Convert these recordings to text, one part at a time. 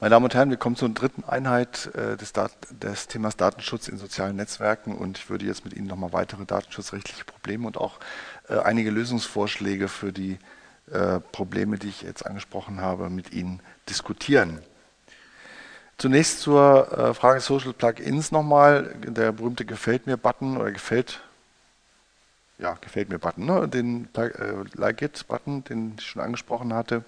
Meine Damen und Herren, wir kommen zur dritten Einheit äh, des, Dat des, Themas Datenschutz in sozialen Netzwerken und ich würde jetzt mit Ihnen nochmal weitere datenschutzrechtliche Probleme und auch äh, einige Lösungsvorschläge für die äh, Probleme, die ich jetzt angesprochen habe, mit Ihnen diskutieren. Zunächst zur äh, Frage Social Plugins nochmal, der berühmte Gefällt mir-Button oder gefällt, ja, gefällt mir-Button, ne? den äh, Like It-Button, den ich schon angesprochen hatte.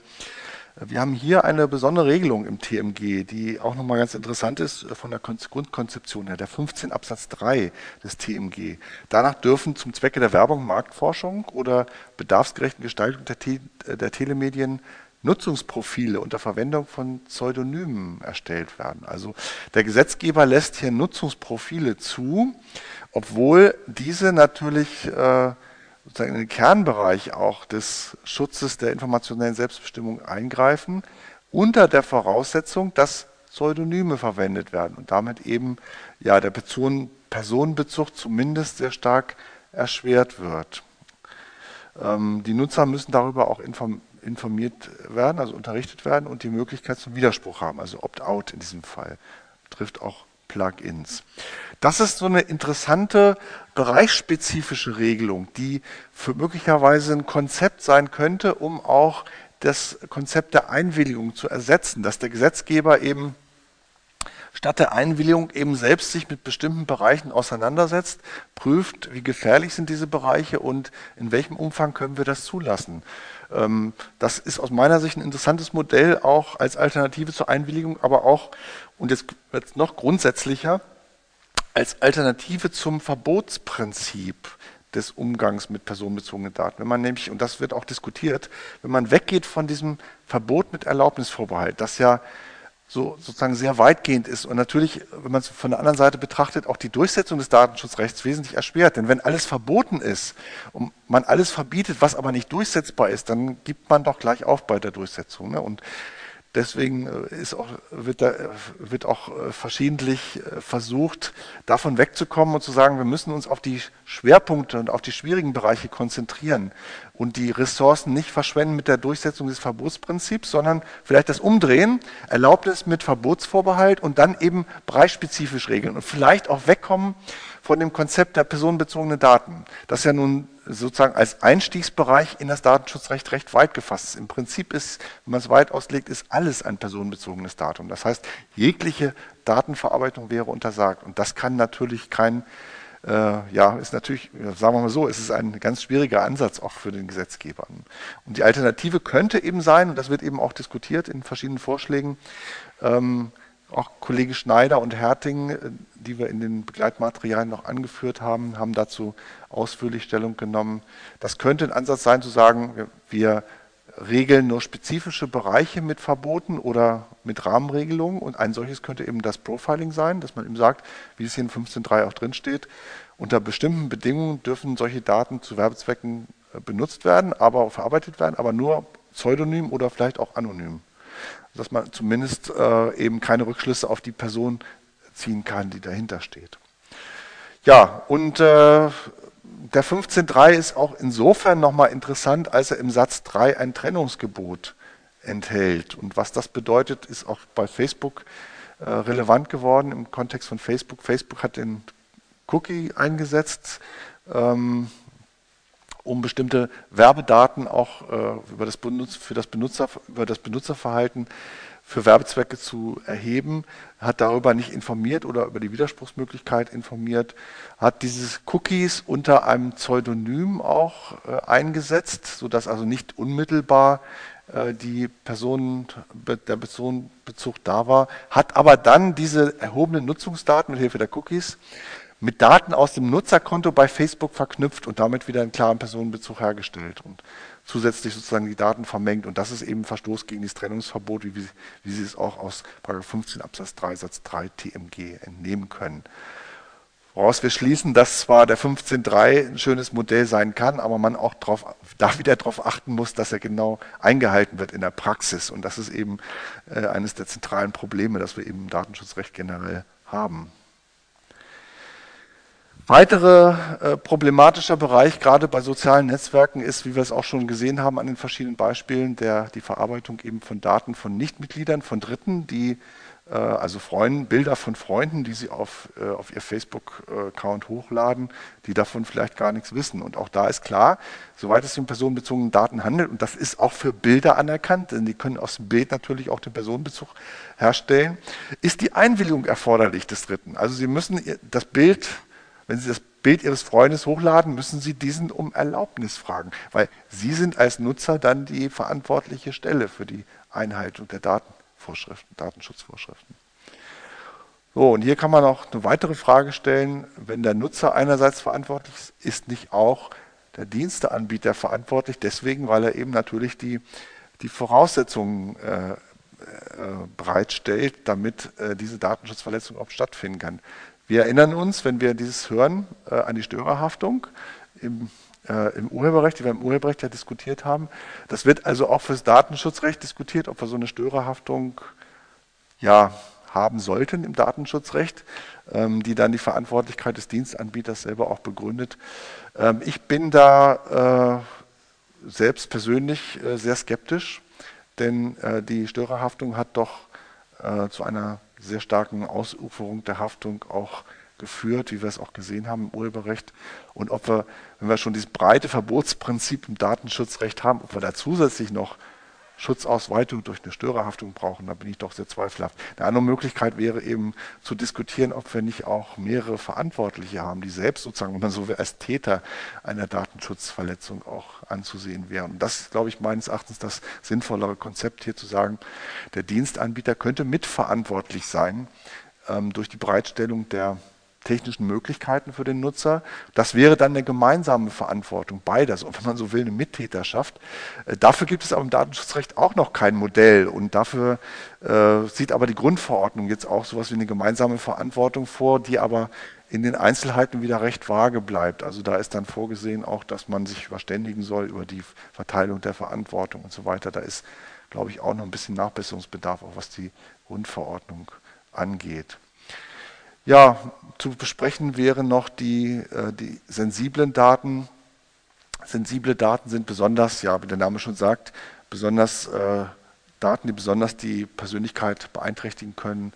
Wir haben hier eine besondere Regelung im TMG, die auch nochmal ganz interessant ist von der Grundkonzeption her, der 15 Absatz 3 des TMG. Danach dürfen zum Zwecke der Werbung, Marktforschung oder bedarfsgerechten Gestaltung der, Te der Telemedien Nutzungsprofile unter Verwendung von Pseudonymen erstellt werden. Also der Gesetzgeber lässt hier Nutzungsprofile zu, obwohl diese natürlich äh, sozusagen in den Kernbereich auch des Schutzes der informationellen Selbstbestimmung eingreifen, unter der Voraussetzung, dass Pseudonyme verwendet werden und damit eben ja der Personenbezug zumindest sehr stark erschwert wird. Ähm, die Nutzer müssen darüber auch informiert werden, also unterrichtet werden und die Möglichkeit zum Widerspruch haben, also Opt-out in diesem Fall. Trifft auch Plugins. Das ist so eine interessante bereichsspezifische Regelung, die für möglicherweise ein Konzept sein könnte, um auch das Konzept der Einwilligung zu ersetzen, dass der Gesetzgeber eben statt der Einwilligung eben selbst sich mit bestimmten Bereichen auseinandersetzt, prüft, wie gefährlich sind diese Bereiche und in welchem Umfang können wir das zulassen. Ähm, das ist aus meiner Sicht ein interessantes Modell auch als Alternative zur Einwilligung, aber auch, und jetzt wird es noch grundsätzlicher, als Alternative zum Verbotsprinzip des Umgangs mit personenbezogenen Daten. Wenn man nämlich, und das wird auch diskutiert, wenn man weggeht von diesem Verbot mit Erlaubnisvorbehalt, das ja so sozusagen sehr weitgehend ist und natürlich, wenn man es von der anderen Seite betrachtet, auch die Durchsetzung des Datenschutzrechts wesentlich erschwert. Denn wenn alles verboten ist und man alles verbietet, was aber nicht durchsetzbar ist, dann gibt man doch gleich auf bei der Durchsetzung. Ne? Und Deswegen äh, ist auch, wird, da, wird auch äh, verschiedentlich äh, versucht, davon wegzukommen und zu sagen, wir müssen uns auf die Schwerpunkte und auf die schwierigen Bereiche konzentrieren und die Ressourcen nicht verschwenden mit der Durchsetzung des Verbotsprinzips, sondern vielleicht das Umdrehen, Erlaubnis mit Verbotsvorbehalt und dann eben bereichsspezifisch regeln und vielleicht auch wegkommen von dem Konzept der personenbezogenen Daten, das ja nun sozusagen als Einstiegsbereich in das Datenschutzrecht recht weit gefasst ist. Im Prinzip ist, wenn man es weit auslegt, ist alles ein personenbezogenes Datum. Das heißt, jegliche Datenverarbeitung wäre untersagt. Und das kann natürlich kein, äh, ja, ist natürlich, sagen wir mal so, es ist ein ganz schwieriger Ansatz auch für den Gesetzgeber. Und die Alternative könnte eben sein, und das wird eben auch diskutiert in verschiedenen Vorschlägen, ähm, auch Kollege Schneider und Herting, äh, die wir in den Begleitmaterialien noch angeführt haben, haben dazu ausführlich Stellung genommen. Das könnte ein Ansatz sein, zu sagen, wir regeln nur spezifische Bereiche mit Verboten oder mit Rahmenregelungen. Und ein solches könnte eben das Profiling sein, dass man eben sagt, wie es hier in 15.3 auch drin steht, unter bestimmten Bedingungen dürfen solche Daten zu Werbezwecken äh, benutzt werden, aber verarbeitet werden, aber nur pseudonym oder vielleicht auch anonym dass man zumindest äh, eben keine Rückschlüsse auf die Person ziehen kann, die dahinter steht. Ja, und äh, der 15.3 ist auch insofern nochmal interessant, als er im Satz 3 ein Trennungsgebot enthält. Und was das bedeutet, ist auch bei Facebook äh, relevant geworden im Kontext von Facebook. Facebook hat den Cookie eingesetzt. Ähm, um bestimmte Werbedaten auch äh, über, das Benutzer, für das Benutzer, über das Benutzerverhalten für Werbezwecke zu erheben, hat darüber nicht informiert oder über die Widerspruchsmöglichkeit informiert, hat dieses Cookies unter einem Pseudonym auch äh, eingesetzt, sodass also nicht unmittelbar äh, die Person, der Personenbezug da war, hat aber dann diese erhobenen Nutzungsdaten mit Hilfe der Cookies mit Daten aus dem Nutzerkonto bei Facebook verknüpft und damit wieder einen klaren Personenbezug hergestellt und zusätzlich sozusagen die Daten vermengt. Und das ist eben Verstoß gegen das Trennungsverbot, wie, wie Sie es auch aus 15 Absatz 3 Satz 3 TMG entnehmen können. Woraus wir schließen, dass zwar der 15.3 ein schönes Modell sein kann, aber man auch drauf, da wieder darauf achten muss, dass er genau eingehalten wird in der Praxis. Und das ist eben äh, eines der zentralen Probleme, das wir eben im Datenschutzrecht generell haben. Weiterer äh, problematischer Bereich, gerade bei sozialen Netzwerken, ist, wie wir es auch schon gesehen haben an den verschiedenen Beispielen, der, die Verarbeitung eben von Daten von Nichtmitgliedern, von Dritten, die äh, also Freunden, Bilder von Freunden, die sie auf, äh, auf ihr Facebook-Account hochladen, die davon vielleicht gar nichts wissen. Und auch da ist klar, soweit es um personenbezogene Daten handelt, und das ist auch für Bilder anerkannt, denn die können aus dem Bild natürlich auch den Personenbezug herstellen, ist die Einwilligung erforderlich des Dritten. Also Sie müssen das Bild wenn Sie das Bild Ihres Freundes hochladen, müssen Sie diesen um Erlaubnis fragen, weil Sie sind als Nutzer dann die verantwortliche Stelle für die Einhaltung der Datenvorschriften, Datenschutzvorschriften. So, und hier kann man auch eine weitere Frage stellen, wenn der Nutzer einerseits verantwortlich ist, ist nicht auch der Diensteanbieter verantwortlich, deswegen, weil er eben natürlich die, die Voraussetzungen äh, äh, bereitstellt, damit äh, diese Datenschutzverletzung auch stattfinden kann. Wir erinnern uns, wenn wir dieses hören, äh, an die Störerhaftung im, äh, im Urheberrecht, die wir im Urheberrecht ja diskutiert haben. Das wird also auch fürs Datenschutzrecht diskutiert, ob wir so eine Störerhaftung ja, haben sollten im Datenschutzrecht, ähm, die dann die Verantwortlichkeit des Dienstanbieters selber auch begründet. Ähm, ich bin da äh, selbst persönlich äh, sehr skeptisch, denn äh, die Störerhaftung hat doch äh, zu einer sehr starken Ausuferung der Haftung auch geführt, wie wir es auch gesehen haben im Urheberrecht. Und ob wir, wenn wir schon dieses breite Verbotsprinzip im Datenschutzrecht haben, ob wir da zusätzlich noch Schutzausweitung durch eine Störerhaftung brauchen, da bin ich doch sehr zweifelhaft. Eine andere Möglichkeit wäre eben zu diskutieren, ob wir nicht auch mehrere Verantwortliche haben, die selbst sozusagen, wenn man so will, als Täter einer Datenschutzverletzung auch anzusehen wären. Und das ist, glaube ich, meines Erachtens das sinnvollere Konzept hier zu sagen, der Dienstanbieter könnte mitverantwortlich sein ähm, durch die Bereitstellung der technischen Möglichkeiten für den Nutzer. Das wäre dann eine gemeinsame Verantwortung, beides, und wenn man so will, eine Mittäterschaft. Äh, dafür gibt es aber im Datenschutzrecht auch noch kein Modell und dafür äh, sieht aber die Grundverordnung jetzt auch sowas wie eine gemeinsame Verantwortung vor, die aber in den Einzelheiten wieder recht vage bleibt. Also da ist dann vorgesehen auch, dass man sich verständigen soll über die Verteilung der Verantwortung und so weiter. Da ist, glaube ich, auch noch ein bisschen Nachbesserungsbedarf, auch was die Grundverordnung angeht. Ja, zu besprechen wären noch die, äh, die sensiblen Daten. Sensible Daten sind besonders, ja, wie der Name schon sagt, besonders äh, Daten, die besonders die Persönlichkeit beeinträchtigen können.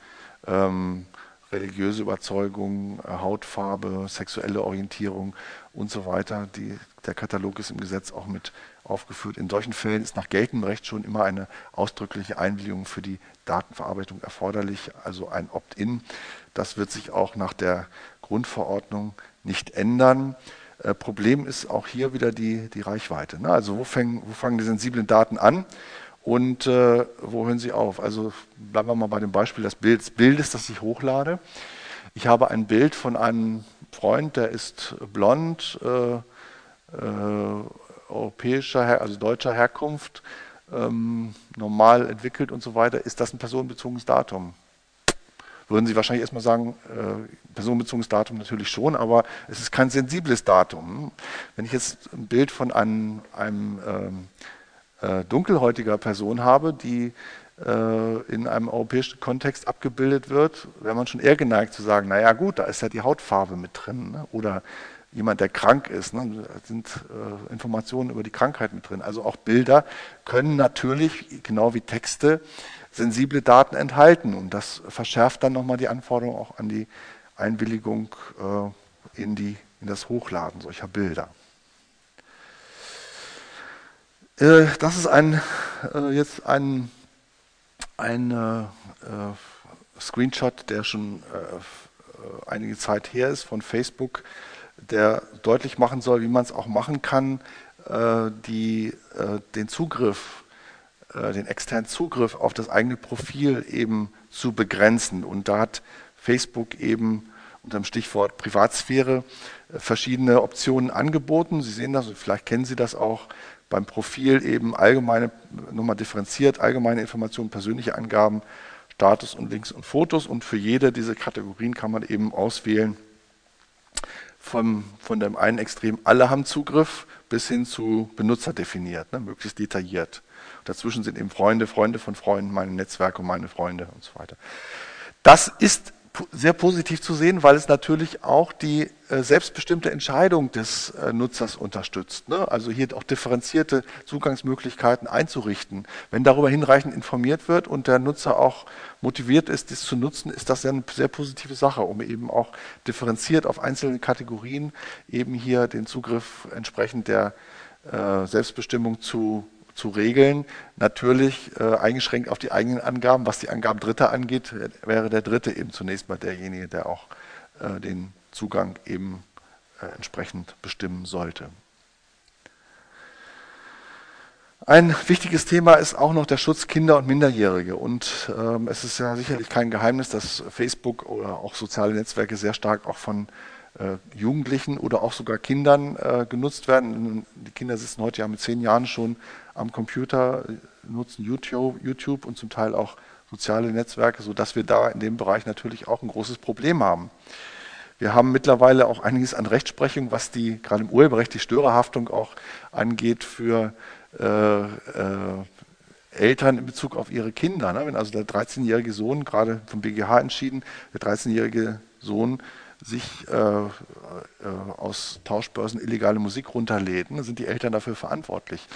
Ähm, religiöse Überzeugung, äh, Hautfarbe, sexuelle Orientierung und so weiter. Die, der Katalog ist im Gesetz auch mit aufgeführt. In solchen Fällen ist nach geltendem Recht schon immer eine ausdrückliche Einwilligung für die Datenverarbeitung erforderlich, also ein Opt-in. Das wird sich auch nach der Grundverordnung nicht ändern. Äh, Problem ist auch hier wieder die, die Reichweite. Ne? Also wo, fäng, wo, fangen die sensiblen Daten an und äh, wo hören sie auf? Also bleiben wir mal bei dem Beispiel des Bildes, Bildes, das ich hochlade. Ich habe ein Bild von einem Freund, der ist blond, äh, äh europäischer, also deutscher Herkunft, ähm, normal entwickelt und so weiter, ist das ein personenbezogenes Datum? Würden Sie wahrscheinlich erstmal sagen, äh, personenbezogenes Datum natürlich schon, aber es ist kein sensibles Datum. Wenn ich jetzt ein Bild von einem, einem ähm, äh, dunkelhäutiger Person habe, die äh, in einem europäischen Kontext abgebildet wird, wäre man schon eher geneigt zu sagen, naja gut, da ist ja die Hautfarbe mit drin. Ne? Oder jemand, der krank ist. Ne? Da sind äh, Informationen über die Krankheit mit drin. Also auch Bilder können natürlich, genau wie Texte, sensible Daten enthalten. Und das verschärft dann nochmal die Anforderung auch an die Einwilligung äh, in, die, in das Hochladen solcher Bilder. Äh, das ist ein, äh, jetzt ein, ein äh, Screenshot, der schon äh, einige Zeit her ist von Facebook der deutlich machen soll, wie man es auch machen kann, äh, die, äh, den Zugriff, äh, den externen Zugriff auf das eigene Profil eben zu begrenzen. Und da hat Facebook eben unter dem Stichwort Privatsphäre verschiedene Optionen angeboten. Sie sehen das, vielleicht kennen Sie das auch beim Profil eben allgemeine, nochmal differenziert, allgemeine Informationen, persönliche Angaben, Status und Links und Fotos. Und für jede dieser Kategorien kann man eben auswählen, vom, von dem einen Extrem, alle haben Zugriff, bis hin zu Benutzer definiert, ne, möglichst detailliert. Dazwischen sind eben Freunde, Freunde von Freunden, meine Netzwerke und meine Freunde und so weiter. Das ist sehr positiv zu sehen, weil es natürlich auch die äh, selbstbestimmte Entscheidung des äh, Nutzers unterstützt. Ne? Also hier auch differenzierte Zugangsmöglichkeiten einzurichten. Wenn darüber hinreichend informiert wird und der Nutzer auch motiviert ist, dies zu nutzen, ist das eine sehr positive Sache, um eben auch differenziert auf einzelne Kategorien eben hier den Zugriff entsprechend der äh, Selbstbestimmung zu zu regeln. Natürlich äh, eingeschränkt auf die eigenen Angaben. Was die Angaben Dritter angeht, wäre der Dritte eben zunächst mal derjenige, der auch äh, den Zugang eben äh, entsprechend bestimmen sollte. Ein wichtiges Thema ist auch noch der Schutz Kinder und Minderjährige. Und ähm, es ist ja sicherlich kein Geheimnis, dass Facebook oder auch soziale Netzwerke sehr stark auch von äh, Jugendlichen oder auch sogar Kindern äh, genutzt werden. Die Kinder sitzen heute ja mit zehn Jahren schon am Computer, nutzen YouTube, und zum Teil auch soziale Netzwerke, sodass wir da in dem Bereich natürlich auch ein großes Problem haben. Wir haben mittlerweile auch einiges an Rechtsprechung, was die gerade im Urheberrecht die Störerhaftung auch angeht für äh, äh, Eltern in Bezug auf ihre Kinder. Ne? Wenn also der 13-jährige Sohn, gerade vom BGH entschieden, der 13-jährige Sohn sich äh, äh, aus Tauschbörsen illegale Musik runterlädt, dann sind die Eltern dafür verantwortlich.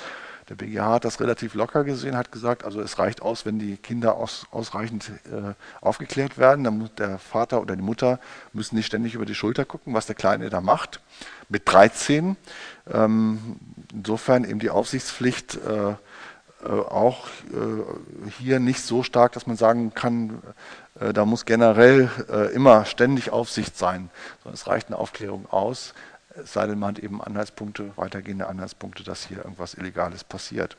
Der BGH hat das relativ locker gesehen, hat gesagt, also es reicht aus, wenn die Kinder aus, ausreichend äh, aufgeklärt werden. Dann muss der Vater oder die Mutter müssen nicht ständig über die Schulter gucken, was der Kleine da macht. Mit 13. Ähm, insofern eben die Aufsichtspflicht äh, äh, auch äh, hier nicht so stark, dass man sagen kann, äh, da muss generell immer ständig Aufsicht sein, sondern es reicht eine Aufklärung aus, es sei denn, man hat eben Anhaltspunkte, weitergehende Anhaltspunkte, dass hier irgendwas Illegales passiert.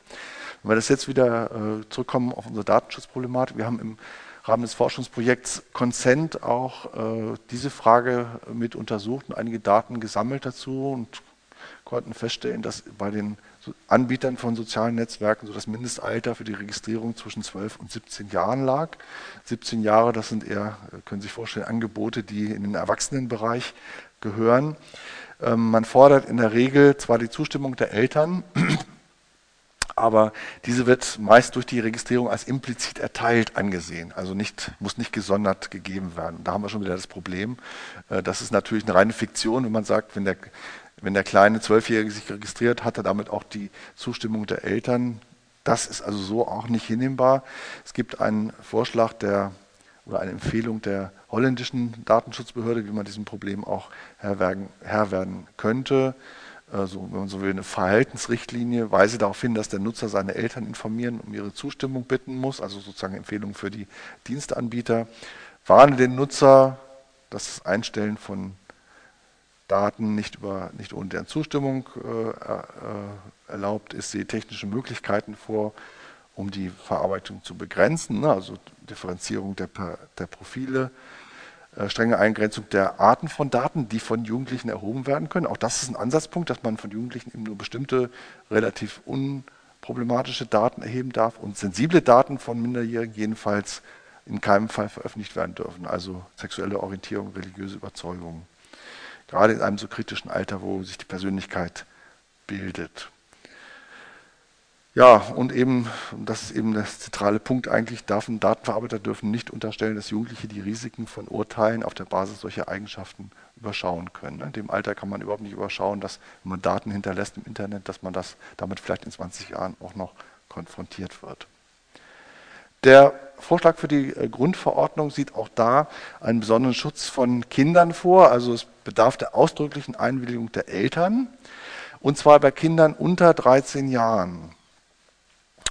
Wenn wir das jetzt wieder zurückkommen auf unsere Datenschutzproblematik, wir haben im Rahmen des Forschungsprojekts Consent auch diese Frage mit untersucht und einige Daten gesammelt dazu und konnten feststellen, dass bei den Anbietern von sozialen Netzwerken so das Mindestalter für die Registrierung zwischen 12 und 17 Jahren lag. 17 Jahre, das sind eher, können Sie sich vorstellen, Angebote, die in den Erwachsenenbereich gehören. Ähm, man fordert in der Regel zwar die Zustimmung der Eltern, aber diese wird meist durch die Registrierung als implizit erteilt angesehen, also nicht, muss nicht gesondert gegeben werden. Da haben wir schon wieder das Problem. Äh, das ist natürlich eine reine Fiktion, wenn man sagt, wenn der wenn der kleine Zwölfjährige sich registriert, hat er damit auch die Zustimmung der Eltern. Das ist also so auch nicht hinnehmbar. Es gibt einen Vorschlag der oder eine Empfehlung der holländischen Datenschutzbehörde, wie man diesem Problem auch Herr werden, Herr werden könnte. Also, wenn man so will, eine Verhaltensrichtlinie weise darauf hin, dass der Nutzer seine Eltern informieren, um ihre Zustimmung bitten muss, also sozusagen Empfehlung für die Dienstanbieter. Warne den Nutzer, das Einstellen von Daten nicht, über, nicht ohne deren Zustimmung äh, äh, erlaubt ist, sehe technische Möglichkeiten vor, um die Verarbeitung zu begrenzen, ne? also Differenzierung der, der Profile, äh, strenge Eingrenzung der Arten von Daten, die von Jugendlichen erhoben werden können. Auch das ist ein Ansatzpunkt, dass man von Jugendlichen eben nur bestimmte relativ unproblematische Daten erheben darf und sensible Daten von Minderjährigen jedenfalls in keinem Fall veröffentlicht werden dürfen, also sexuelle Orientierung, religiöse Überzeugungen gerade in einem so kritischen Alter, wo sich die Persönlichkeit bildet. Ja, und eben, das ist eben der zentrale Punkt eigentlich, dürfen Datenverarbeiter dürfen nicht unterstellen, dass Jugendliche die Risiken von Urteilen auf der Basis solcher Eigenschaften überschauen können. In dem Alter kann man überhaupt nicht überschauen, dass wenn man Daten hinterlässt im Internet, dass man das damit vielleicht in 20 Jahren auch noch konfrontiert wird. Der Vorschlag für die äh, Grundverordnung sieht auch da einen besonderen Schutz von Kindern vor. Also es bedarf der ausdrücklichen Einwilligung der Eltern. Und zwar bei Kindern unter 13 Jahren.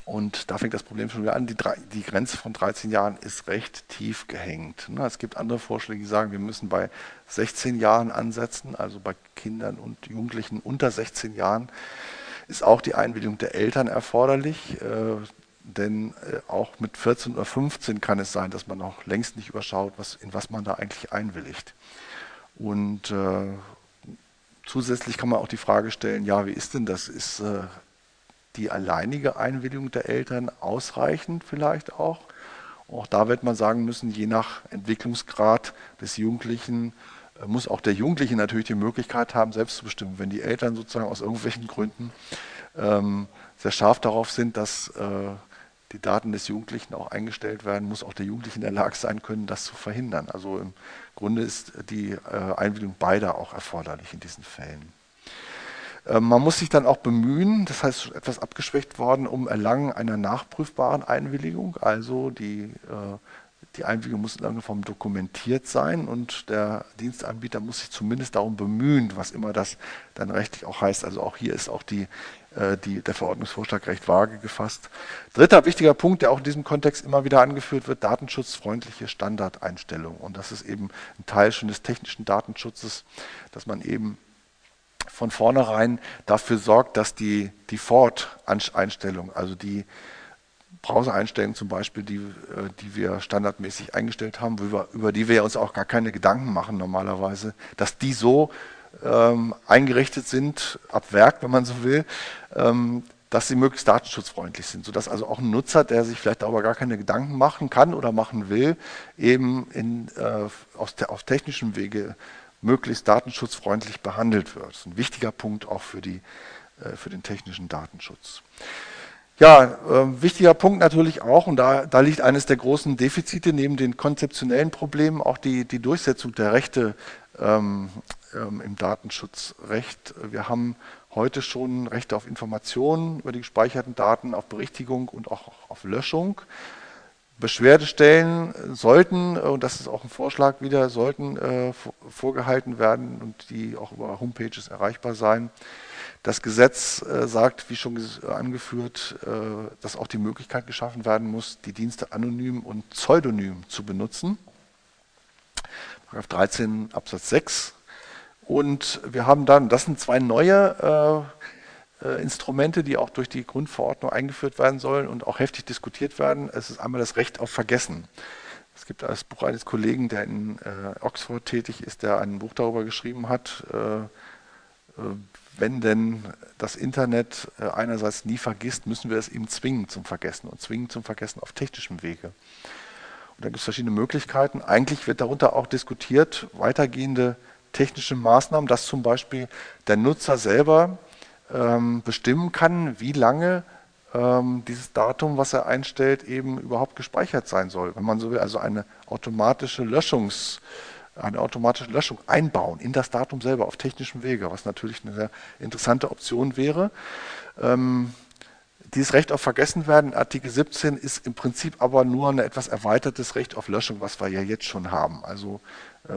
Und da fängt das Problem schon wieder an. Die, die, Grenze von 13 Jahren ist recht tief gehängt. Es gibt andere Vorschläge, die sagen, wir müssen bei 16 Jahren ansetzen, also bei Kindern und Jugendlichen unter 16 Jahren ist auch die Einwilligung der Eltern erforderlich. Äh, denn äh, auch mit 14 oder 15 kann es sein, dass man noch längst nicht überschaut, was, in was man da eigentlich einwilligt. Und äh, zusätzlich kann man auch die Frage stellen, ja, wie ist denn das? Ist äh, die alleinige Einwilligung der Eltern ausreichend vielleicht auch? Auch da wird man sagen müssen, je nach Entwicklungsgrad des Jugendlichen äh, muss auch der Jugendliche natürlich die Möglichkeit haben, selbst zu bestimmen. Wenn die Eltern sozusagen aus irgendwelchen Gründen ähm, sehr scharf darauf sind, dass äh, die Daten des Jugendlichen auch eingestellt werden, muss auch der Jugendliche in der Lage sein können, das zu verhindern. Also im Grunde ist die äh, Einwilligung beider auch erforderlich in diesen Fällen. Ähm, man muss sich dann auch bemühen, das heißt etwas abgeschwächt worden, um Erlangen einer nachprüfbaren Einwilligung. Also die, äh, die Einwilligung muss in irgendeiner Form dokumentiert sein und der Dienstanbieter muss sich zumindest darum bemühen, was immer das dann rechtlich auch heißt. Also auch hier ist auch die, äh, die, der Verordnungsvorschlag recht vage gefasst. Dritter wichtiger Punkt, der auch in diesem Kontext immer wieder angeführt wird, datenschutzfreundliche Standardeinstellungen. Und das ist eben ein Teil schon des technischen Datenschutzes, dass man eben von vornherein dafür sorgt, dass die Default-Einstellung, also die Browser-Einstellungen zum Beispiel, die, äh, die wir standardmäßig eingestellt haben, über, die wir uns auch gar keine Gedanken machen normalerweise, dass die so ähm, eingerichtet sind, ab Werk, wenn man so will, ähm, dass sie möglichst datenschutzfreundlich sind, sodass also auch ein Nutzer, der sich vielleicht darüber gar keine Gedanken machen kann oder machen will, eben in, äh, aus der, auf technischem Wege möglichst datenschutzfreundlich behandelt wird. Das ist ein wichtiger Punkt auch für, die, äh, für den technischen Datenschutz. Ja, äh, wichtiger Punkt natürlich auch, und da, da liegt eines der großen Defizite neben den konzeptionellen Problemen, auch die, die Durchsetzung der Rechte ähm, ähm, im Datenschutzrecht. Wir haben heute schon Rechte auf Informationen über die gespeicherten Daten, auf Berichtigung und auch auf Löschung. Beschwerdestellen sollten, äh, und das ist auch ein Vorschlag wieder, sollten äh, vorgehalten werden und die auch über Homepages erreichbar sein. Das Gesetz äh, sagt, wie schon angeführt, äh, dass auch die Möglichkeit geschaffen werden muss, die Dienste anonym und pseudonym zu benutzen. Paragraph 13 Absatz 6. Und wir haben dann, das sind zwei neue äh, äh, Instrumente, die auch durch die Grundverordnung eingeführt werden sollen und auch heftig diskutiert werden. Es ist einmal das Recht auf Vergessen. Es gibt das Buch eines Kollegen, der in äh, Oxford tätig ist, der ein Buch darüber geschrieben hat, äh, äh wenn denn das Internet äh, einerseits nie vergisst, müssen wir es eben zwingen zum Vergessen und zwingen zum Vergessen auf technischem Wege. Und da gibt es verschiedene Möglichkeiten. Eigentlich wird darunter auch diskutiert, weitergehende technische Maßnahmen, dass zum Beispiel der Nutzer selber ähm, bestimmen kann, wie lange ähm, dieses Datum, was er einstellt, eben überhaupt gespeichert sein soll. Wenn man so will, also eine automatische Löschungs eine automatische Löschung einbauen in das Datum selber auf technischem Wege, was natürlich eine sehr interessante Option wäre. Ähm, dieses Recht auf Vergessenwerden, Artikel 17, ist im Prinzip aber nur ein etwas erweitertes Recht auf Löschung, was wir ja jetzt schon haben. Also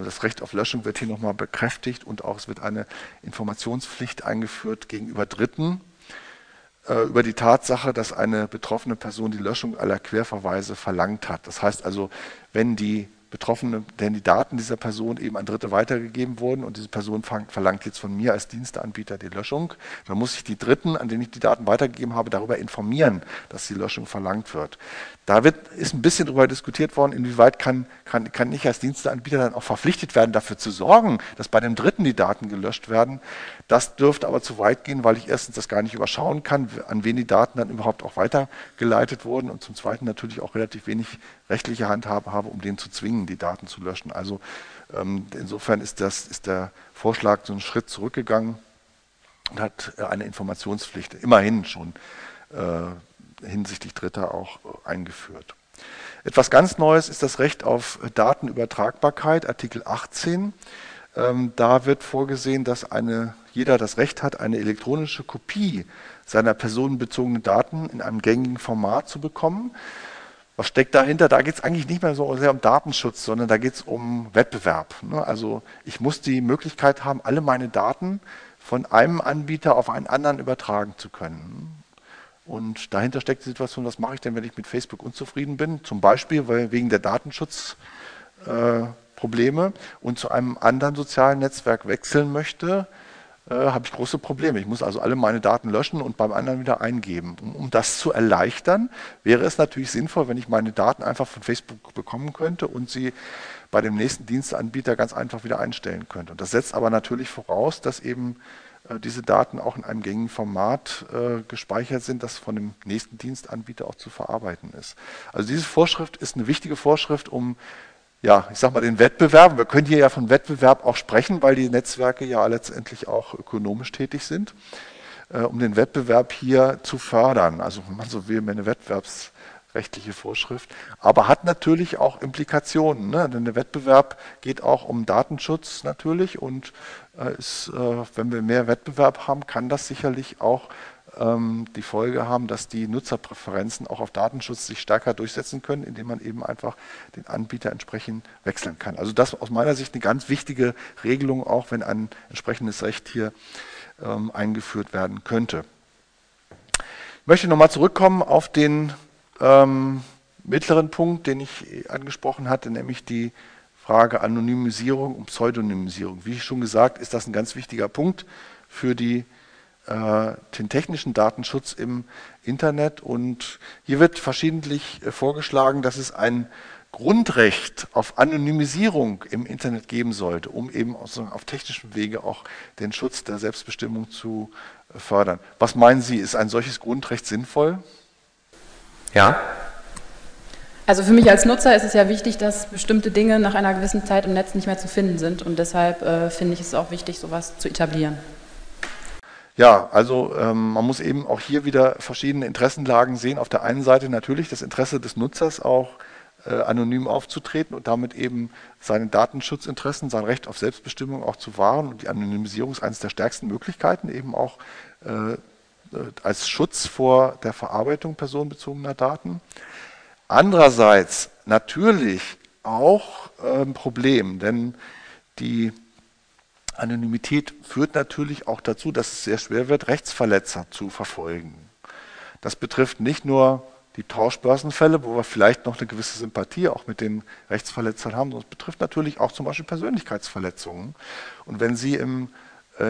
das Recht auf Löschung wird hier nochmal bekräftigt und auch es wird eine Informationspflicht eingeführt gegenüber Dritten äh, über die Tatsache, dass eine betroffene Person die Löschung aller Querverweise verlangt hat. Das heißt also, wenn die Betroffene, denn die Daten dieser Person eben an Dritte weitergegeben wurden und diese Person verlangt jetzt von mir als Diensteanbieter die Löschung. Dann muss ich die Dritten, an denen ich die Daten weitergegeben habe, darüber informieren, dass die Löschung verlangt wird. Da wird, ist ein bisschen darüber diskutiert worden, inwieweit kann, kann, kann ich als Diensteanbieter dann auch verpflichtet werden, dafür zu sorgen, dass bei dem Dritten die Daten gelöscht werden. Das dürfte aber zu weit gehen, weil ich erstens das gar nicht überschauen kann, an wen die Daten dann überhaupt auch weitergeleitet wurden und zum Zweiten natürlich auch relativ wenig rechtliche Handhabe habe, um den zu zwingen, die Daten zu löschen. Also ähm, insofern ist, das, ist der Vorschlag so einen Schritt zurückgegangen und hat äh, eine Informationspflicht immerhin schon äh, hinsichtlich Dritter auch äh, eingeführt. Etwas ganz Neues ist das Recht auf Datenübertragbarkeit, Artikel 18. Ähm, da wird vorgesehen, dass eine, jeder das Recht hat, eine elektronische Kopie seiner personenbezogenen Daten in einem gängigen Format zu bekommen. Was steckt dahinter? Da geht es eigentlich nicht mehr so sehr um Datenschutz, sondern da geht es um Wettbewerb. Ne? Also ich muss die Möglichkeit haben, alle meine Daten von einem Anbieter auf einen anderen übertragen zu können. Und dahinter steckt die Situation, was mache ich denn, wenn ich mit Facebook unzufrieden bin? Zum Beispiel weil wegen der Datenschutzprobleme äh, und zu einem anderen sozialen Netzwerk wechseln möchte, äh, habe ich große Probleme. Ich muss also alle meine Daten löschen und beim anderen wieder eingeben. Um, um, das zu erleichtern, wäre es natürlich sinnvoll, wenn ich meine Daten einfach von Facebook bekommen könnte und sie bei dem nächsten Dienstanbieter ganz einfach wieder einstellen könnte. Und das setzt aber natürlich voraus, dass eben äh, diese Daten auch in einem gängigen Format äh, gespeichert sind, das von dem nächsten Dienstanbieter auch zu verarbeiten ist. Also diese Vorschrift ist eine wichtige Vorschrift, um ja, ich sag mal, den Wettbewerb. Wir können hier ja von Wettbewerb auch sprechen, weil die Netzwerke ja letztendlich auch ökonomisch tätig sind, äh, um den Wettbewerb hier zu fördern. Also, wenn man so will, eine Wettbewerbs rechtliche Vorschrift, aber hat natürlich auch Implikationen. Ne? Denn der Wettbewerb geht auch um Datenschutz natürlich und äh, ist, äh, wenn wir mehr Wettbewerb haben, kann das sicherlich auch die Folge haben, dass die Nutzerpräferenzen auch auf Datenschutz sich stärker durchsetzen können, indem man eben einfach den Anbieter entsprechend wechseln kann. Also das aus meiner Sicht eine ganz wichtige Regelung, auch wenn ein entsprechendes Recht hier ähm, eingeführt werden könnte. Ich möchte nochmal zurückkommen auf den ähm, mittleren Punkt, den ich angesprochen hatte, nämlich die Frage Anonymisierung und Pseudonymisierung. Wie schon gesagt, ist das ein ganz wichtiger Punkt für die, den technischen Datenschutz im Internet. Und hier wird verschiedentlich äh, vorgeschlagen, dass es ein Grundrecht auf Anonymisierung im Internet geben sollte, um eben auf technischem Wege auch den Schutz der Selbstbestimmung zu äh, fördern. Was meinen Sie, ist ein solches Grundrecht sinnvoll? Ja. Also für mich als Nutzer ist es ja wichtig, dass bestimmte Dinge nach einer gewissen Zeit im Netz nicht mehr zu finden sind und deshalb äh, finde ich es auch wichtig, sowas zu etablieren. Ja, also ähm, man muss eben auch hier wieder verschiedene Interessenlagen sehen. Auf der einen Seite natürlich das Interesse des Nutzers auch äh, anonym aufzutreten und damit eben seine Datenschutzinteressen, sein Recht auf Selbstbestimmung auch zu wahren. Und die Anonymisierung ist eines der stärksten Möglichkeiten, eben auch äh, äh, als Schutz vor der Verarbeitung personenbezogener Daten. Andererseits natürlich auch ein ähm, Problem, denn die Anonymität führt natürlich auch dazu, dass es sehr schwer wird, Rechtsverletzer zu verfolgen. Das betrifft nicht nur die Tauschbörsenfälle, wo wir vielleicht noch eine gewisse Sympathie auch mit den Rechtsverletzern haben, sondern es betrifft natürlich auch zum Beispiel Persönlichkeitsverletzungen. Und wenn Sie im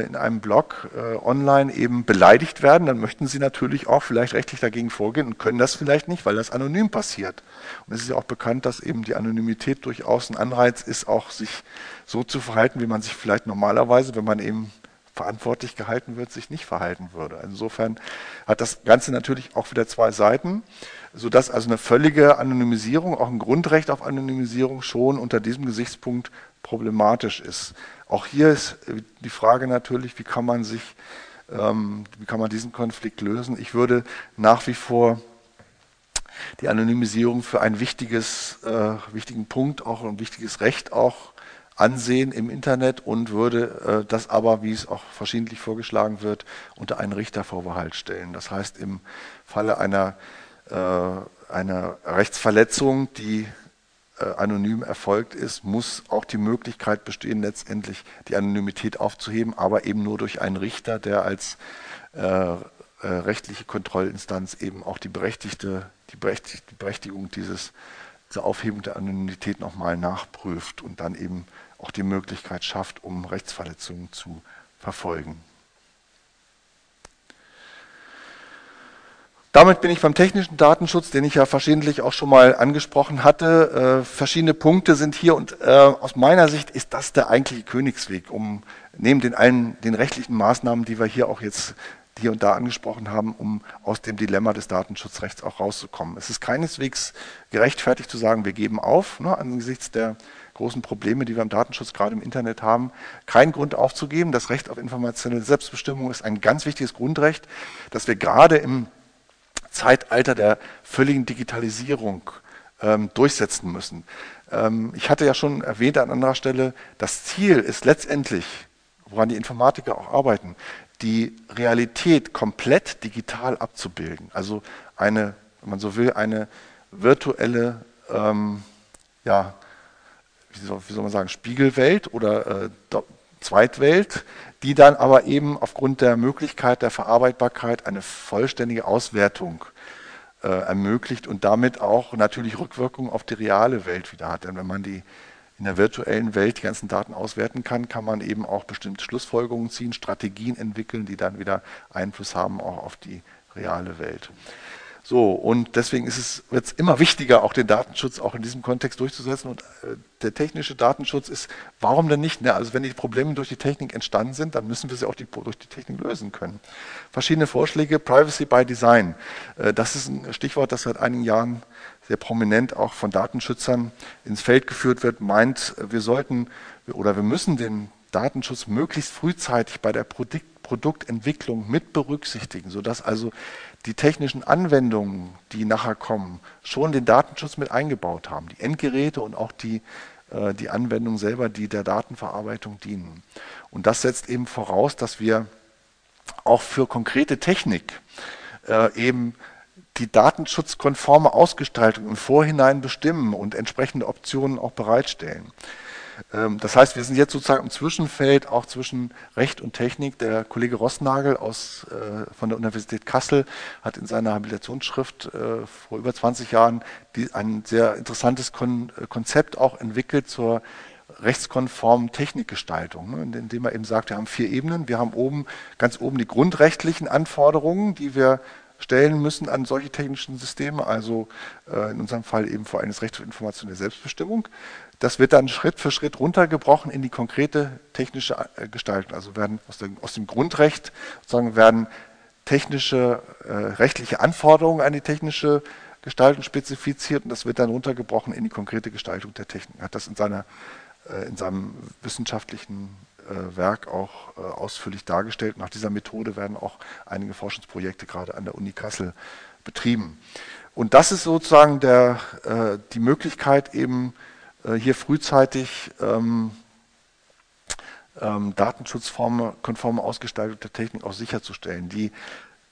in einem Blog äh, online eben beleidigt werden, dann möchten sie natürlich auch vielleicht rechtlich dagegen vorgehen und können das vielleicht nicht, weil das anonym passiert. Und es ist ja auch bekannt, dass eben die Anonymität durchaus ein Anreiz ist, auch sich so zu verhalten, wie man sich vielleicht normalerweise, wenn man eben verantwortlich gehalten wird, sich nicht verhalten würde. Insofern hat das Ganze natürlich auch wieder zwei Seiten, sodass also eine völlige Anonymisierung, auch ein Grundrecht auf Anonymisierung schon unter diesem Gesichtspunkt problematisch ist. Auch hier ist die Frage natürlich, wie kann man sich, ähm, wie kann man diesen Konflikt lösen? Ich würde nach wie vor die Anonymisierung für einen wichtiges, äh, wichtigen Punkt, auch ein wichtiges Recht auch ansehen im Internet und würde äh, das aber, wie es auch verschiedentlich vorgeschlagen wird, unter einen Richtervorbehalt stellen. Das heißt, im Falle einer, äh, einer Rechtsverletzung, die anonym erfolgt ist, muss auch die Möglichkeit bestehen, letztendlich die Anonymität aufzuheben, aber eben nur durch einen Richter, der als äh, äh, rechtliche Kontrollinstanz eben auch die berechtigte, die, Berechtig die Berechtigung dieses, dieser Aufhebung der Anonymität nochmal nachprüft und dann eben auch die Möglichkeit schafft, um Rechtsverletzungen zu verfolgen. Damit bin ich beim technischen Datenschutz, den ich ja verschiedentlich auch schon mal angesprochen hatte. Äh, verschiedene Punkte sind hier und äh, aus meiner Sicht ist das der eigentliche Königsweg, um neben den allen den rechtlichen Maßnahmen, die wir hier auch jetzt hier und da angesprochen haben, um aus dem Dilemma des Datenschutzrechts auch rauszukommen. Es ist keineswegs gerechtfertigt zu sagen, wir geben auf, ne, angesichts der großen Probleme, die wir im Datenschutz gerade im Internet haben, keinen Grund aufzugeben. Das Recht auf informationelle Selbstbestimmung ist ein ganz wichtiges Grundrecht, das wir gerade im Zeitalter der völligen Digitalisierung ähm, durchsetzen müssen. Ähm, ich hatte ja schon erwähnt an anderer Stelle, das Ziel ist letztendlich, woran die Informatiker auch arbeiten, die Realität komplett digital abzubilden. Also eine, wenn man so will, eine virtuelle, ähm, ja, wie soll, wie soll, man sagen, Spiegelwelt oder äh, Zweitwelt, die dann aber eben aufgrund der Möglichkeit der Verarbeitbarkeit eine vollständige Auswertung äh, ermöglicht und damit auch natürlich Rückwirkungen auf die reale Welt wieder hat. Denn wenn man die in der virtuellen Welt die ganzen Daten auswerten kann, kann man eben auch bestimmte Schlussfolgerungen ziehen, Strategien entwickeln, die dann wieder Einfluss haben auch auf die reale Welt. So, und deswegen ist es, es immer wichtiger, auch den Datenschutz auch in diesem Kontext durchzusetzen. Und äh, der technische Datenschutz ist, warum denn nicht? Ne? Also wenn die Probleme durch die Technik entstanden sind, dann müssen wir sie auch die, durch die Technik lösen können. Verschiedene Vorschläge, Privacy by Design. Äh, das ist ein Stichwort, das seit einigen Jahren sehr prominent auch von Datenschützern ins Feld geführt wird, meint, wir sollten oder wir müssen den Datenschutz möglichst frühzeitig bei der Produkt Produktentwicklung mit berücksichtigen, sodass also die technischen Anwendungen, die nachher kommen, schon den Datenschutz mit eingebaut haben. Die Endgeräte und auch die, äh, die Anwendungen selber, die der Datenverarbeitung dienen. Und das setzt eben voraus, dass wir auch für konkrete Technik äh, eben die datenschutzkonforme Ausgestaltung im Vorhinein bestimmen und entsprechende Optionen auch bereitstellen. Ähm, das heißt, wir sind jetzt sozusagen im Zwischenfeld auch zwischen Recht und Technik. Der Kollege Rossnagel aus, äh, von der Universität Kassel hat in seiner Habilitationsschrift äh, vor über 20 Jahren ein sehr interessantes Kon Konzept auch entwickelt zur rechtskonformen Technikgestaltung, ne, indem er eben sagt, wir haben vier Ebenen. Wir haben oben, ganz oben die grundrechtlichen Anforderungen, die wir stellen müssen an solche technischen Systeme, also äh, in unserem Fall eben vor allem das Recht auf Information der Selbstbestimmung. Das wird dann Schritt für Schritt runtergebrochen in die konkrete technische äh, Gestaltung. Also werden aus dem, aus dem Grundrecht sozusagen werden technische, äh, rechtliche Anforderungen an die technische Gestaltung spezifiziert und das wird dann runtergebrochen in die konkrete Gestaltung der Technik. Hat das in, seiner, äh, in seinem wissenschaftlichen äh, Werk auch äh, ausführlich dargestellt. Nach dieser Methode werden auch einige Forschungsprojekte gerade an der Uni Kassel betrieben. Und das ist sozusagen der, äh, die Möglichkeit, eben hier frühzeitig ähm, ähm, datenschutzkonforme Ausgestaltung der Technik auch sicherzustellen. Die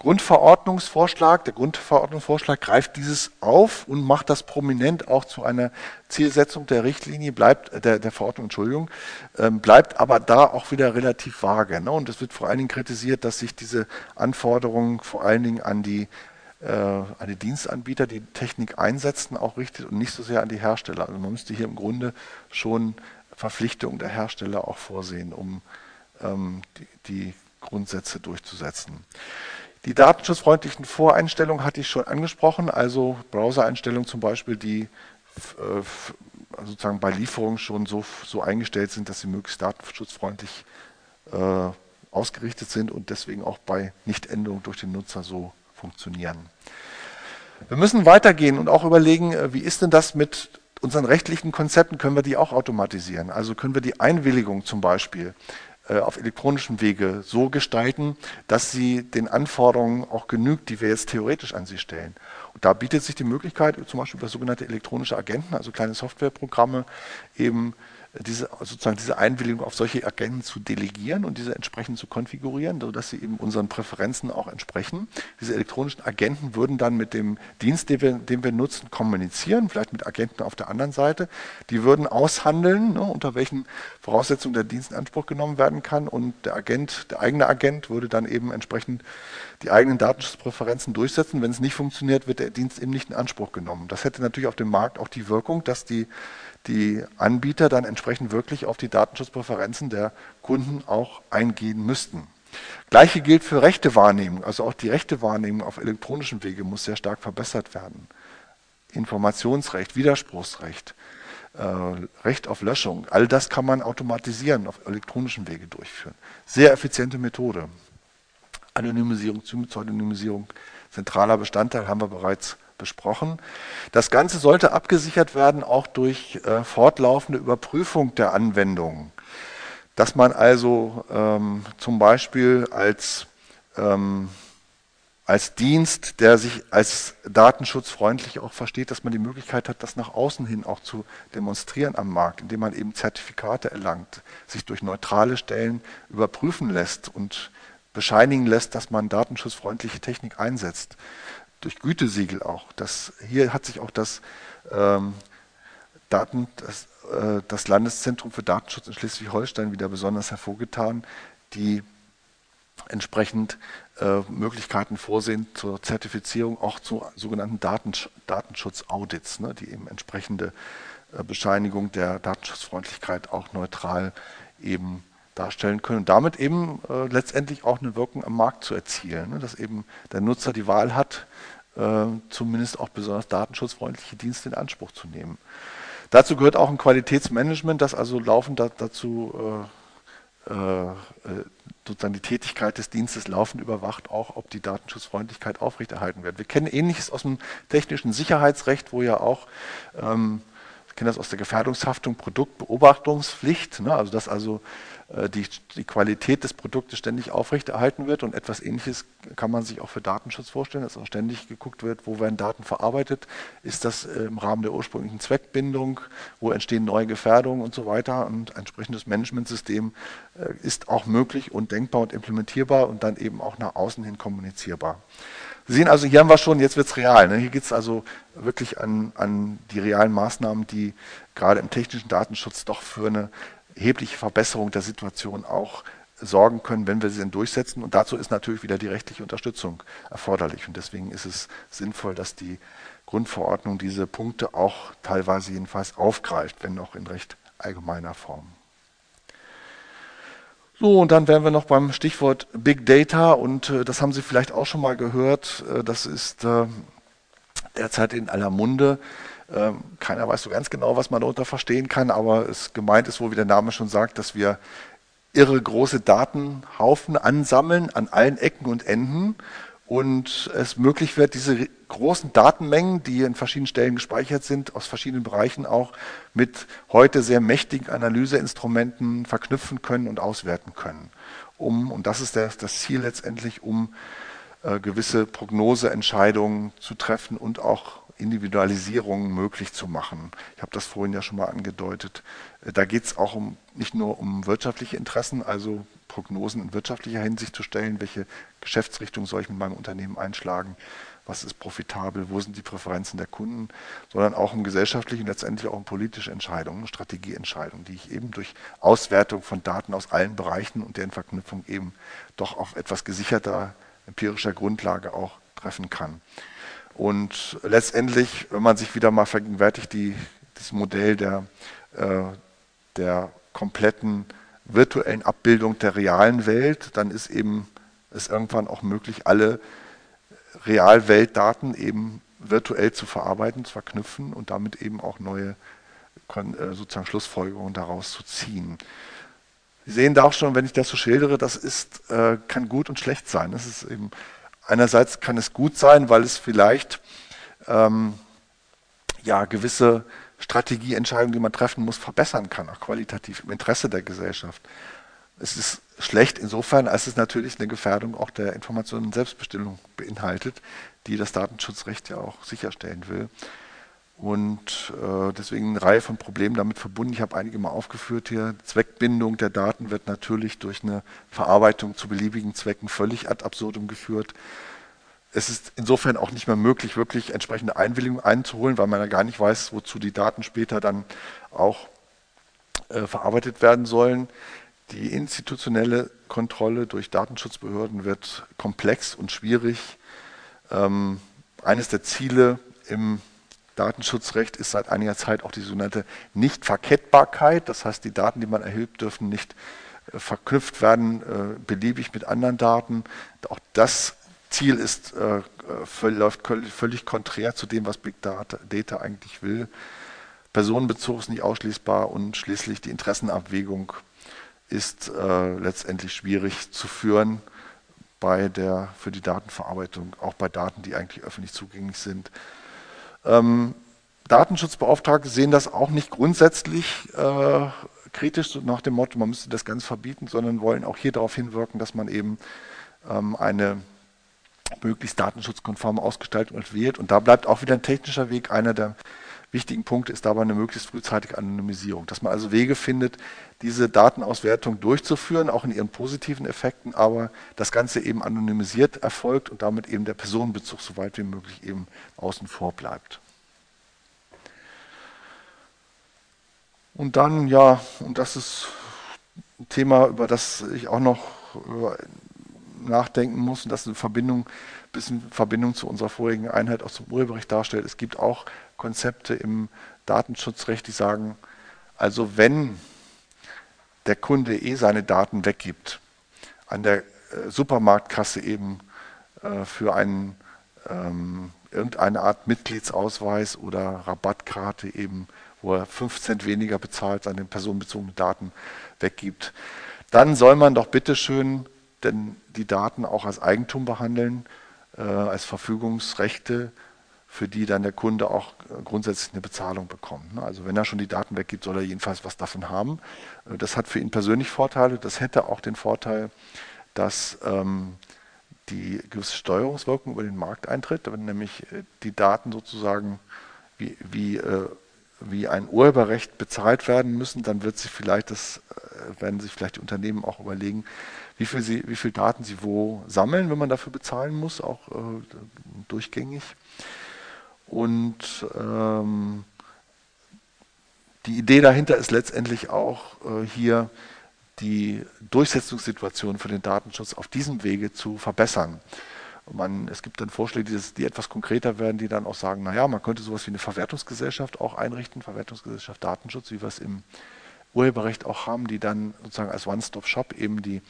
Grundverordnungsvorschlag, der Grundverordnungsvorschlag greift dieses auf und macht das prominent auch zu einer Zielsetzung der Richtlinie, bleibt, äh, der, der Verordnung, Entschuldigung, ähm, bleibt aber da auch wieder relativ vage. Ne? Und es wird vor allen Dingen kritisiert, dass sich diese Anforderungen vor allen Dingen an die, äh, an die Dienstanbieter, die Technik einsetzen, auch richtet und nicht so sehr an die Hersteller. Also man müsste hier im Grunde schon Verpflichtungen der Hersteller auch vorsehen, um ähm, die, die Grundsätze durchzusetzen. Die datenschutzfreundlichen Voreinstellungen hatte ich schon angesprochen, also Browser-Einstellungen zum Beispiel, die äh, sozusagen bei Lieferung schon so, so eingestellt sind, dass sie möglichst datenschutzfreundlich äh, ausgerichtet sind und deswegen auch bei Nichtänderung durch den Nutzer so funktionieren. Wir müssen weitergehen und auch überlegen, äh, wie ist denn das mit unseren rechtlichen Konzepten? Können wir die auch automatisieren? Also können wir die Einwilligung zum Beispiel äh, auf elektronischem Wege so gestalten, dass sie den Anforderungen auch genügt, die wir jetzt theoretisch an sie stellen. Und da bietet sich die Möglichkeit, zum Beispiel über sogenannte elektronische Agenten, also kleine Softwareprogramme, eben diese, sozusagen diese Einwilligung auf solche Agenten zu delegieren und diese entsprechend zu konfigurieren, sodass sie eben unseren Präferenzen auch entsprechen. Diese elektronischen Agenten würden dann mit dem Dienst, den wir, den wir nutzen, kommunizieren, vielleicht mit Agenten auf der anderen Seite. Die würden aushandeln, ne, unter welchen Voraussetzungen der Dienst in Anspruch genommen werden kann und der Agent, der eigene Agent würde dann eben entsprechend die eigenen Datenschutzpräferenzen durchsetzen. Wenn es nicht funktioniert, wird der Dienst eben nicht in Anspruch genommen. Das hätte natürlich auf dem Markt auch die Wirkung, dass die die Anbieter dann entsprechend wirklich auf die Datenschutzpräferenzen der Kunden auch eingehen müssten. Gleiche gilt für Rechtewahrnehmung. Also auch die Rechtewahrnehmung auf elektronischem Wege muss sehr stark verbessert werden. Informationsrecht, Widerspruchsrecht, äh, Recht auf Löschung, all das kann man automatisieren, auf elektronischem Wege durchführen. Sehr effiziente Methode. Anonymisierung, Pseudonymisierung, zentraler Bestandteil haben wir bereits besprochen. Das Ganze sollte abgesichert werden auch durch äh, fortlaufende Überprüfung der Anwendung. Dass man also ähm, zum Beispiel als, ähm, als Dienst, der sich als datenschutzfreundlich auch versteht, dass man die Möglichkeit hat, das nach außen hin auch zu demonstrieren am Markt, indem man eben Zertifikate erlangt, sich durch neutrale Stellen überprüfen lässt und bescheinigen lässt, dass man datenschutzfreundliche Technik einsetzt durch Gütesiegel auch. Das, hier hat sich auch das, ähm, Daten, das, äh, das Landeszentrum für Datenschutz in Schleswig-Holstein wieder besonders hervorgetan, die entsprechend äh, Möglichkeiten vorsehen zur Zertifizierung, auch zu sogenannten Datensch Datenschutzaudits, ne, die eben entsprechende äh, Bescheinigung der Datenschutzfreundlichkeit auch neutral eben darstellen können und damit eben äh, letztendlich auch eine Wirkung am Markt zu erzielen, ne? dass eben der Nutzer die Wahl hat, äh, zumindest auch besonders datenschutzfreundliche Dienste in Anspruch zu nehmen. Dazu gehört auch ein Qualitätsmanagement, das also laufend da, dazu äh, äh, sozusagen die Tätigkeit des Dienstes laufend überwacht, auch ob die Datenschutzfreundlichkeit aufrechterhalten wird. Wir kennen Ähnliches aus dem technischen Sicherheitsrecht, wo ja auch ähm, kenne das aus der Gefährdungshaftung, Produktbeobachtungspflicht, ne? also dass also äh, die, die Qualität des Produktes ständig aufrechterhalten wird und etwas Ähnliches kann man sich auch für Datenschutz vorstellen, dass auch ständig geguckt wird, wo werden Daten verarbeitet, ist das äh, im Rahmen der ursprünglichen Zweckbindung, wo entstehen neue Gefährdungen und so weiter und ein entsprechendes Managementsystem äh, ist auch möglich und denkbar und implementierbar und dann eben auch nach außen hin kommunizierbar. Sie sehen also, hier haben wir schon, jetzt wird es real. Ne? Hier geht es also wirklich an, an die realen Maßnahmen, die gerade im technischen Datenschutz doch für eine erhebliche Verbesserung der Situation auch sorgen können, wenn wir sie denn durchsetzen. Und dazu ist natürlich wieder die rechtliche Unterstützung erforderlich. Und deswegen ist es sinnvoll, dass die Grundverordnung diese Punkte auch teilweise jedenfalls aufgreift, wenn auch in recht allgemeiner Form. So, und dann wären wir noch beim Stichwort Big Data und äh, das haben Sie vielleicht auch schon mal gehört. Äh, das ist äh, derzeit in aller Munde. Ähm, keiner weiß so ganz genau, was man darunter verstehen kann, aber es gemeint ist wohl, wie der Name schon sagt, dass wir irre große Datenhaufen ansammeln an allen Ecken und Enden und es möglich wird, diese großen Datenmengen, die in verschiedenen Stellen gespeichert sind, aus verschiedenen Bereichen auch mit heute sehr mächtigen Analyseinstrumenten verknüpfen können und auswerten können. Um, und das ist das, das Ziel letztendlich, um äh, gewisse Prognoseentscheidungen zu treffen und auch Individualisierung möglich zu machen. Ich habe das vorhin ja schon mal angedeutet. Äh, da geht es auch um, nicht nur um wirtschaftliche Interessen, also Prognosen in wirtschaftlicher Hinsicht zu stellen, welche Geschäftsrichtung soll ich mit meinem Unternehmen einschlagen, was ist profitabel, wo sind die Präferenzen der Kunden, sondern auch um gesellschaftliche und letztendlich auch um politische Entscheidungen, Strategieentscheidungen, die ich eben durch Auswertung von Daten aus allen Bereichen und deren Verknüpfung eben doch auf etwas gesicherter empirischer Grundlage auch treffen kann. Und letztendlich, wenn man sich wieder mal vergegenwärtigt, die, das Modell der, äh, der kompletten virtuellen Abbildung der realen Welt, dann ist eben es irgendwann auch möglich, alle Realweltdaten eben virtuell zu verarbeiten, zu verknüpfen und damit eben auch neue äh, sozusagen Schlussfolgerungen daraus zu ziehen. Sie sehen da auch schon, wenn ich das so schildere, das ist, äh, kann gut und schlecht sein. Das ist eben Einerseits kann es gut sein, weil es vielleicht ähm, ja, gewisse Strategieentscheidungen, die man treffen muss, verbessern kann, auch qualitativ im Interesse der Gesellschaft. Es ist schlecht insofern, als es natürlich eine Gefährdung auch der Informationen- und Selbstbestimmung beinhaltet, die das Datenschutzrecht ja auch sicherstellen will. Und äh, deswegen eine Reihe von Problemen damit verbunden. Ich habe einige mal aufgeführt hier. Zweckbindung der Daten wird natürlich durch eine Verarbeitung zu beliebigen Zwecken völlig ad absurdum geführt. Es ist insofern auch nicht mehr möglich, wirklich entsprechende Einwilligung einzuholen, weil man ja gar nicht weiß, wozu die Daten später dann auch äh, verarbeitet werden sollen. Die institutionelle Kontrolle durch Datenschutzbehörden wird komplex und schwierig. Ähm, eines der Ziele im Datenschutzrecht ist seit einiger Zeit auch die sogenannte Nichtverkettbarkeit. Das heißt, die Daten, die man erhebt, dürfen nicht äh, verknüpft werden äh, beliebig mit anderen Daten. Auch das Ziel ist, äh, läuft völlig konträr zu dem, was Big Data, Data eigentlich will. Personenbezug ist nicht ausschließbar und schließlich die Interessenabwägung ist äh, letztendlich schwierig zu führen bei der, für die Datenverarbeitung, auch bei Daten, die eigentlich öffentlich zugänglich sind. Ähm, Datenschutzbeauftragte sehen das auch nicht grundsätzlich äh, kritisch nach dem Motto, man müsste das ganz verbieten, sondern wollen auch hier darauf hinwirken, dass man eben ähm, eine möglichst datenschutzkonforme Ausgestaltung wählt. Und da bleibt auch wieder ein technischer Weg. Einer der wichtigen Punkte ist dabei eine möglichst frühzeitige Anonymisierung, dass man also Wege findet, diese Datenauswertung durchzuführen, auch in ihren positiven Effekten, aber das Ganze eben anonymisiert erfolgt und damit eben der Personenbezug so weit wie möglich eben außen vor bleibt. Und dann, ja, und das ist ein Thema, über das ich auch noch nachdenken muss und das in Verbindung, bisschen Verbindung zu unserer vorigen Einheit auch zum Urheberrecht darstellt. Es gibt auch Konzepte im Datenschutzrecht, die sagen, also wenn der Kunde eh seine Daten weggibt, an der äh, Supermarktkasse eben äh, für einen, ähm, irgendeine Art Mitgliedsausweis oder Rabattkarte eben, wo er 5 Cent weniger bezahlt, seine personenbezogenen Daten weggibt, dann soll man doch bitteschön denn die Daten auch als Eigentum behandeln, äh, als Verfügungsrechte für die dann der Kunde auch äh, grundsätzlich eine Bezahlung bekommt. Ne? Also wenn er schon die Daten weggibt, soll er jedenfalls was davon haben. Äh, das hat für ihn persönlich Vorteile. Das hätte auch den Vorteil, dass ähm, die gewisse Steuerungswirkung über den Markt eintritt, wenn nämlich äh, die Daten sozusagen wie, wie, äh, wie ein Urheberrecht bezahlt werden müssen, dann wird sich vielleicht das, werden sich vielleicht die Unternehmen auch überlegen, wie viel, sie, wie viel Daten sie wo sammeln, wenn man dafür bezahlen muss, auch äh, durchgängig. Und ähm, die Idee dahinter ist letztendlich auch äh, hier die Durchsetzungssituation für den Datenschutz auf diesem Wege zu verbessern. Man, es gibt dann Vorschläge, die, die, etwas konkreter werden, die dann auch sagen, naja, man könnte sowas wie eine Verwertungsgesellschaft auch einrichten, Verwertungsgesellschaft Datenschutz, wie wir es im Urheberrecht auch haben, die dann sozusagen als One-Stop-Shop eben die,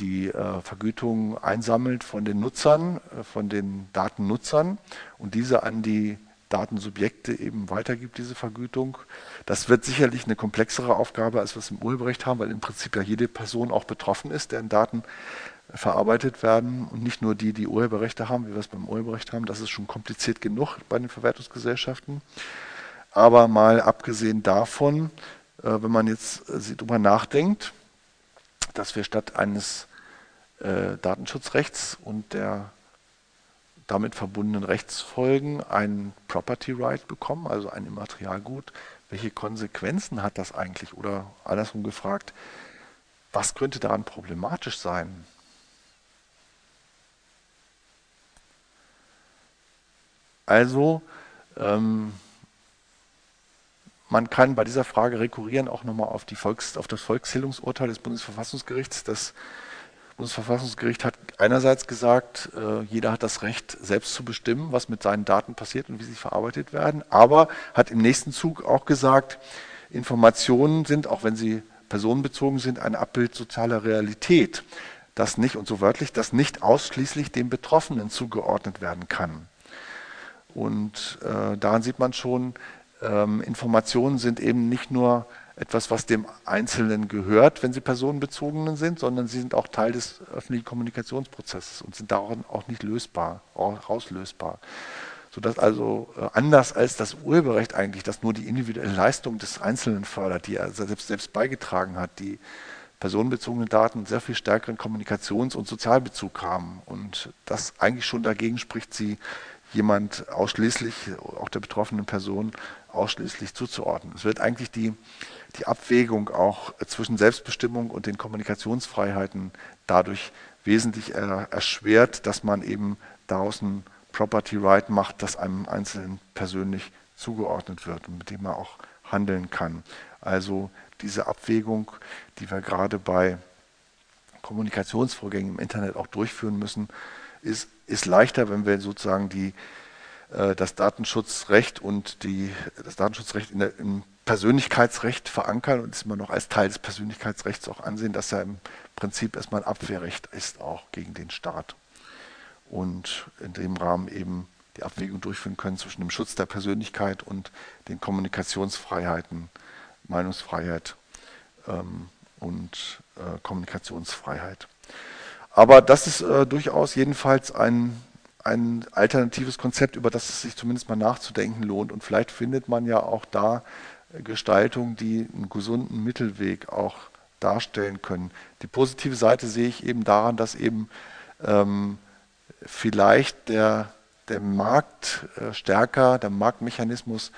die äh, Vergütung einsammelt von den Nutzern, äh, von den Datennutzern und diese an die Datensubjekte eben weitergibt, diese Vergütung. Das wird sicherlich eine komplexere Aufgabe, als wir es im Urheberrecht haben, weil im Prinzip ja jede Person auch betroffen ist, deren Daten verarbeitet werden und nicht nur die, die Urheberrechte haben, wie wir es beim Urheberrecht haben. Das ist schon kompliziert genug bei den Verwertungsgesellschaften. Aber mal abgesehen davon, wenn man jetzt darüber nachdenkt, dass wir statt eines äh, Datenschutzrechts und der damit verbundenen Rechtsfolgen ein Property Right bekommen, also ein Immaterialgut. Welche Konsequenzen hat das eigentlich? Oder andersrum gefragt, was könnte daran problematisch sein? Also, ähm, man kann bei dieser Frage rekurrieren auch nochmal auf, Volks-, auf das Volkszählungsurteil des Bundesverfassungsgerichts. Das Bundesverfassungsgericht hat einerseits gesagt, äh, jeder hat das Recht, selbst zu bestimmen, was mit seinen Daten passiert und wie sie verarbeitet werden, aber hat im nächsten Zug auch gesagt, Informationen sind, auch wenn sie personenbezogen sind, ein Abbild sozialer Realität, das nicht, und so wörtlich, das nicht ausschließlich dem Betroffenen zugeordnet werden kann. Und äh, daran sieht man schon, ähm, Informationen sind eben nicht nur etwas, was dem Einzelnen gehört, wenn sie personenbezogenen sind, sondern sie sind auch Teil des öffentlichen Kommunikationsprozesses und sind daran auch nicht lösbar, rauslösbar. Sodass also äh, anders als das Urheberrecht eigentlich, das nur die individuelle Leistung des Einzelnen fördert, die er selbst, selbst beigetragen hat, die personenbezogene Daten sehr viel stärkeren Kommunikations- und Sozialbezug haben und das eigentlich schon dagegen spricht, sie jemand ausschließlich, auch der betroffenen Person, ausschließlich zuzuordnen. Es wird eigentlich die, die Abwägung auch zwischen Selbstbestimmung und den Kommunikationsfreiheiten dadurch wesentlich erschwert, dass man eben daraus ein Property Right macht, das einem Einzelnen persönlich zugeordnet wird und mit dem man auch handeln kann. Also diese Abwägung, die wir gerade bei Kommunikationsvorgängen im Internet auch durchführen müssen, ist, ist leichter, wenn wir sozusagen die, äh, das Datenschutzrecht und die, das Datenschutzrecht in der, im Persönlichkeitsrecht verankern und es immer noch als Teil des Persönlichkeitsrechts auch ansehen, dass er im Prinzip erstmal ein Abwehrrecht ist, auch gegen den Staat. Und in dem Rahmen eben die Abwägung durchführen können zwischen dem Schutz der Persönlichkeit und den Kommunikationsfreiheiten, Meinungsfreiheit ähm, und äh, Kommunikationsfreiheit. Aber das ist äh, durchaus jedenfalls ein, ein alternatives Konzept, über das es sich zumindest mal nachzudenken lohnt. Und vielleicht findet man ja auch da äh, Gestaltungen, die einen gesunden Mittelweg auch darstellen können. Die positive Seite sehe ich eben daran, dass eben ähm, vielleicht der, der Markt äh, stärker, der Marktmechanismus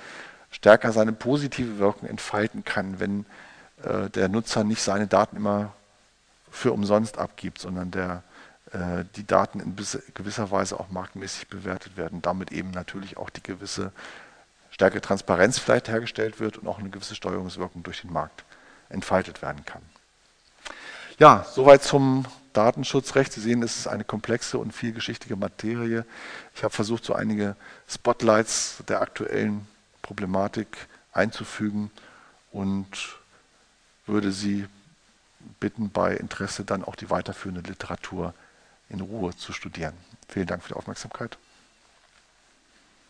stärker seine positive Wirkung entfalten kann, wenn äh, der Nutzer nicht seine Daten immer für umsonst abgibt, sondern der, äh, die Daten in gewisser Weise auch marktmäßig bewertet werden, damit eben natürlich auch die gewisse stärkere Transparenz vielleicht hergestellt wird und auch eine gewisse Steuerungswirkung durch den Markt entfaltet werden kann. Ja, soweit zum Datenschutzrecht. Sie sehen, es ist eine komplexe und vielgeschichtige Materie. Ich habe versucht, so einige Spotlights der aktuellen Problematik einzufügen und würde Sie bitten, bei Interesse dann auch die weiterführende Literatur in Ruhe zu studieren. Vielen Dank für die Aufmerksamkeit.